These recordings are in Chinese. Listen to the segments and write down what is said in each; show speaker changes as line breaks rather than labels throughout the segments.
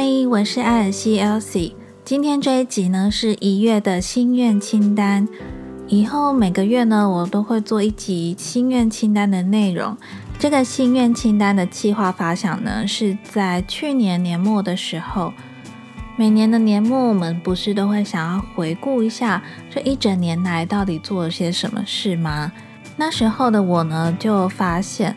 嗨，我是艾尔西 Elsie。今天这一集呢是一月的心愿清单。以后每个月呢，我都会做一集心愿清单的内容。这个心愿清单的计划发想呢，是在去年年末的时候。每年的年末，我们不是都会想要回顾一下这一整年来到底做了些什么事吗？那时候的我呢，就发现。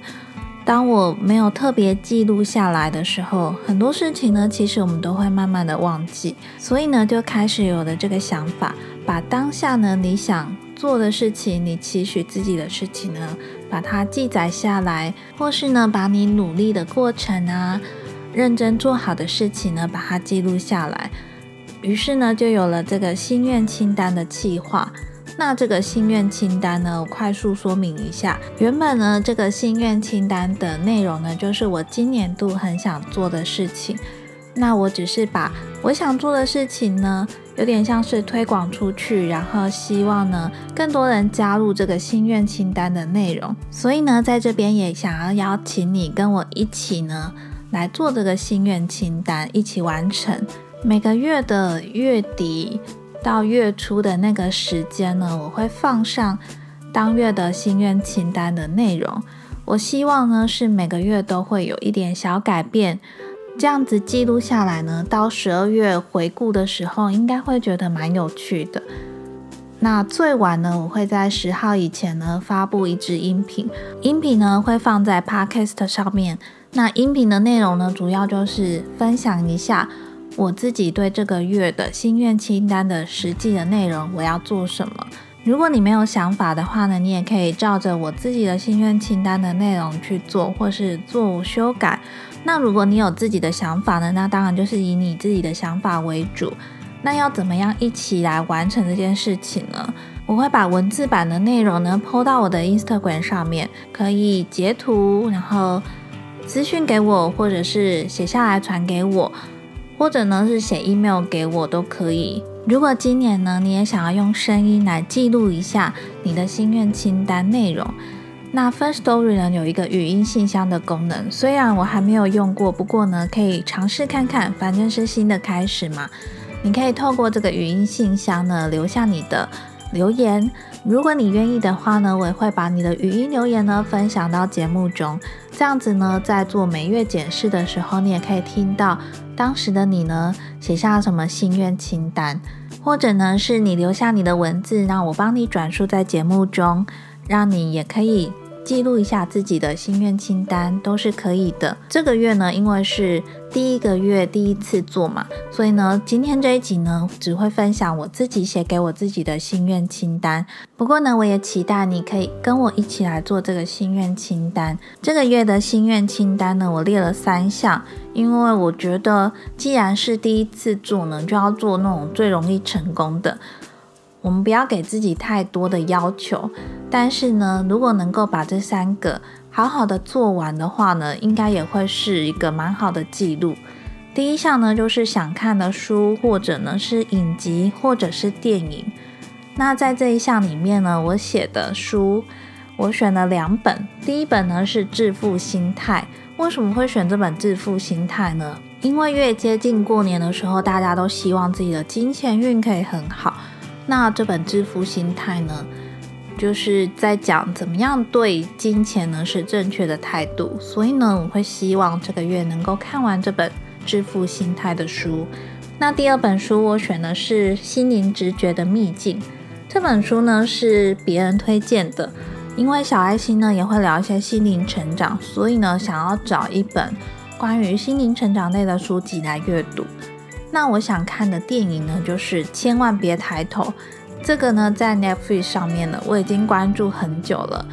当我没有特别记录下来的时候，很多事情呢，其实我们都会慢慢的忘记。所以呢，就开始有了这个想法，把当下呢你想做的事情，你期许自己的事情呢，把它记载下来，或是呢，把你努力的过程啊，认真做好的事情呢，把它记录下来。于是呢，就有了这个心愿清单的计划。那这个心愿清单呢，我快速说明一下。原本呢，这个心愿清单的内容呢，就是我今年度很想做的事情。那我只是把我想做的事情呢，有点像是推广出去，然后希望呢，更多人加入这个心愿清单的内容。所以呢，在这边也想要邀请你跟我一起呢，来做这个心愿清单，一起完成每个月的月底。到月初的那个时间呢，我会放上当月的心愿清单的内容。我希望呢是每个月都会有一点小改变，这样子记录下来呢，到十二月回顾的时候，应该会觉得蛮有趣的。那最晚呢，我会在十号以前呢发布一支音频，音频呢会放在 Podcast 上面。那音频的内容呢，主要就是分享一下。我自己对这个月的心愿清单的实际的内容，我要做什么？如果你没有想法的话呢，你也可以照着我自己的心愿清单的内容去做，或是做修改。那如果你有自己的想法呢，那当然就是以你自己的想法为主。那要怎么样一起来完成这件事情呢？我会把文字版的内容呢抛到我的 Instagram 上面，可以截图，然后私讯给我，或者是写下来传给我。或者呢是写 email 给我都可以。如果今年呢你也想要用声音来记录一下你的心愿清单内容，那 First Story 呢有一个语音信箱的功能，虽然我还没有用过，不过呢可以尝试看看，反正是新的开始嘛。你可以透过这个语音信箱呢留下你的留言。如果你愿意的话呢，我也会把你的语音留言呢分享到节目中，这样子呢，在做每月检视的时候，你也可以听到当时的你呢写下什么心愿清单，或者呢是你留下你的文字，让我帮你转述在节目中，让你也可以。记录一下自己的心愿清单都是可以的。这个月呢，因为是第一个月第一次做嘛，所以呢，今天这一集呢，只会分享我自己写给我自己的心愿清单。不过呢，我也期待你可以跟我一起来做这个心愿清单。这个月的心愿清单呢，我列了三项，因为我觉得既然是第一次做呢，就要做那种最容易成功的。我们不要给自己太多的要求，但是呢，如果能够把这三个好好的做完的话呢，应该也会是一个蛮好的记录。第一项呢，就是想看的书，或者呢是影集，或者是电影。那在这一项里面呢，我写的书，我选了两本。第一本呢是《致富心态》。为什么会选这本《致富心态》呢？因为越接近过年的时候，大家都希望自己的金钱运可以很好。那这本致富心态呢，就是在讲怎么样对金钱呢是正确的态度。所以呢，我会希望这个月能够看完这本致富心态的书。那第二本书我选的是心灵直觉的秘境。这本书呢是别人推荐的，因为小爱心呢也会聊一些心灵成长，所以呢想要找一本关于心灵成长类的书籍来阅读。那我想看的电影呢，就是千万别抬头。这个呢，在 Netflix 上面呢，我已经关注很久了，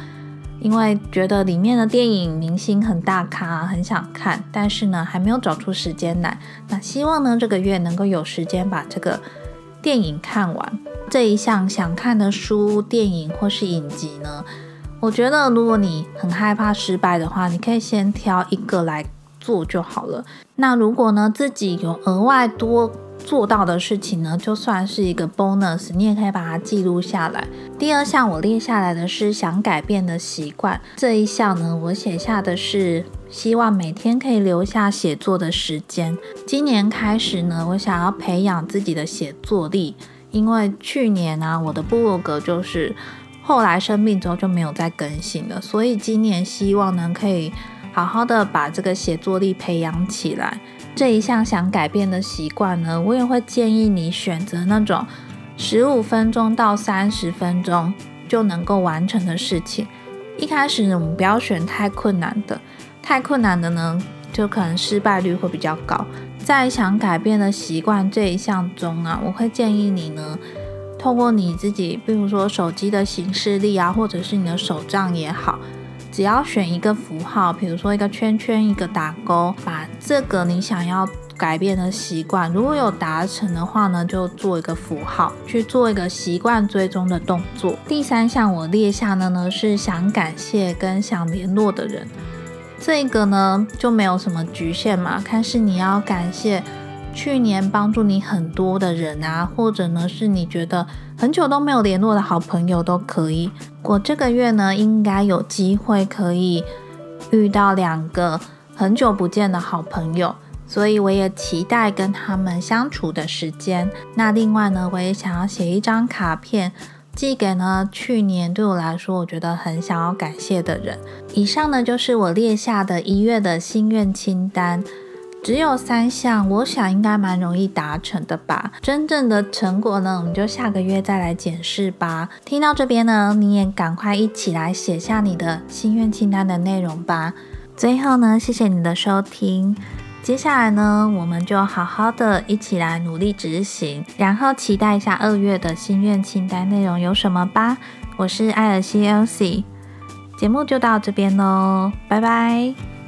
因为觉得里面的电影明星很大咖，很想看，但是呢，还没有找出时间来。那希望呢，这个月能够有时间把这个电影看完。这一项想看的书、电影或是影集呢，我觉得如果你很害怕失败的话，你可以先挑一个来。做就好了。那如果呢，自己有额外多做到的事情呢，就算是一个 bonus，你也可以把它记录下来。第二项我列下来的是想改变的习惯，这一项呢，我写下的是希望每天可以留下写作的时间。今年开始呢，我想要培养自己的写作力，因为去年啊，我的部落格就是后来生病之后就没有再更新了，所以今年希望呢，可以好好的把这个写作力培养起来。这一项想改变的习惯呢，我也会建议你选择那种十五分钟到三十分钟就能够完成的事情。一开始呢，我们不要选太困难的，太困难的呢，就可能失败率会比较高。在想改变的习惯这一项中啊，我会建议你呢，透过你自己，比如说手机的形式力啊，或者是你的手账也好，只要选一个符号，比如说一个圈圈，一个打勾，把这个你想要。改变的习惯，如果有达成的话呢，就做一个符号，去做一个习惯追踪的动作。第三项我列下的呢是想感谢跟想联络的人，这个呢就没有什么局限嘛，看是你要感谢去年帮助你很多的人啊，或者呢是你觉得很久都没有联络的好朋友都可以。我这个月呢应该有机会可以遇到两个很久不见的好朋友。所以我也期待跟他们相处的时间。那另外呢，我也想要写一张卡片，寄给呢去年对我来说我觉得很想要感谢的人。以上呢就是我列下的一月的心愿清单，只有三项，我想应该蛮容易达成的吧。真正的成果呢，我们就下个月再来检视吧。听到这边呢，你也赶快一起来写下你的心愿清单的内容吧。最后呢，谢谢你的收听。接下来呢，我们就好好的一起来努力执行，然后期待一下二月的心愿清单内容有什么吧。我是艾尔西 Elsie，节目就到这边喽，拜拜。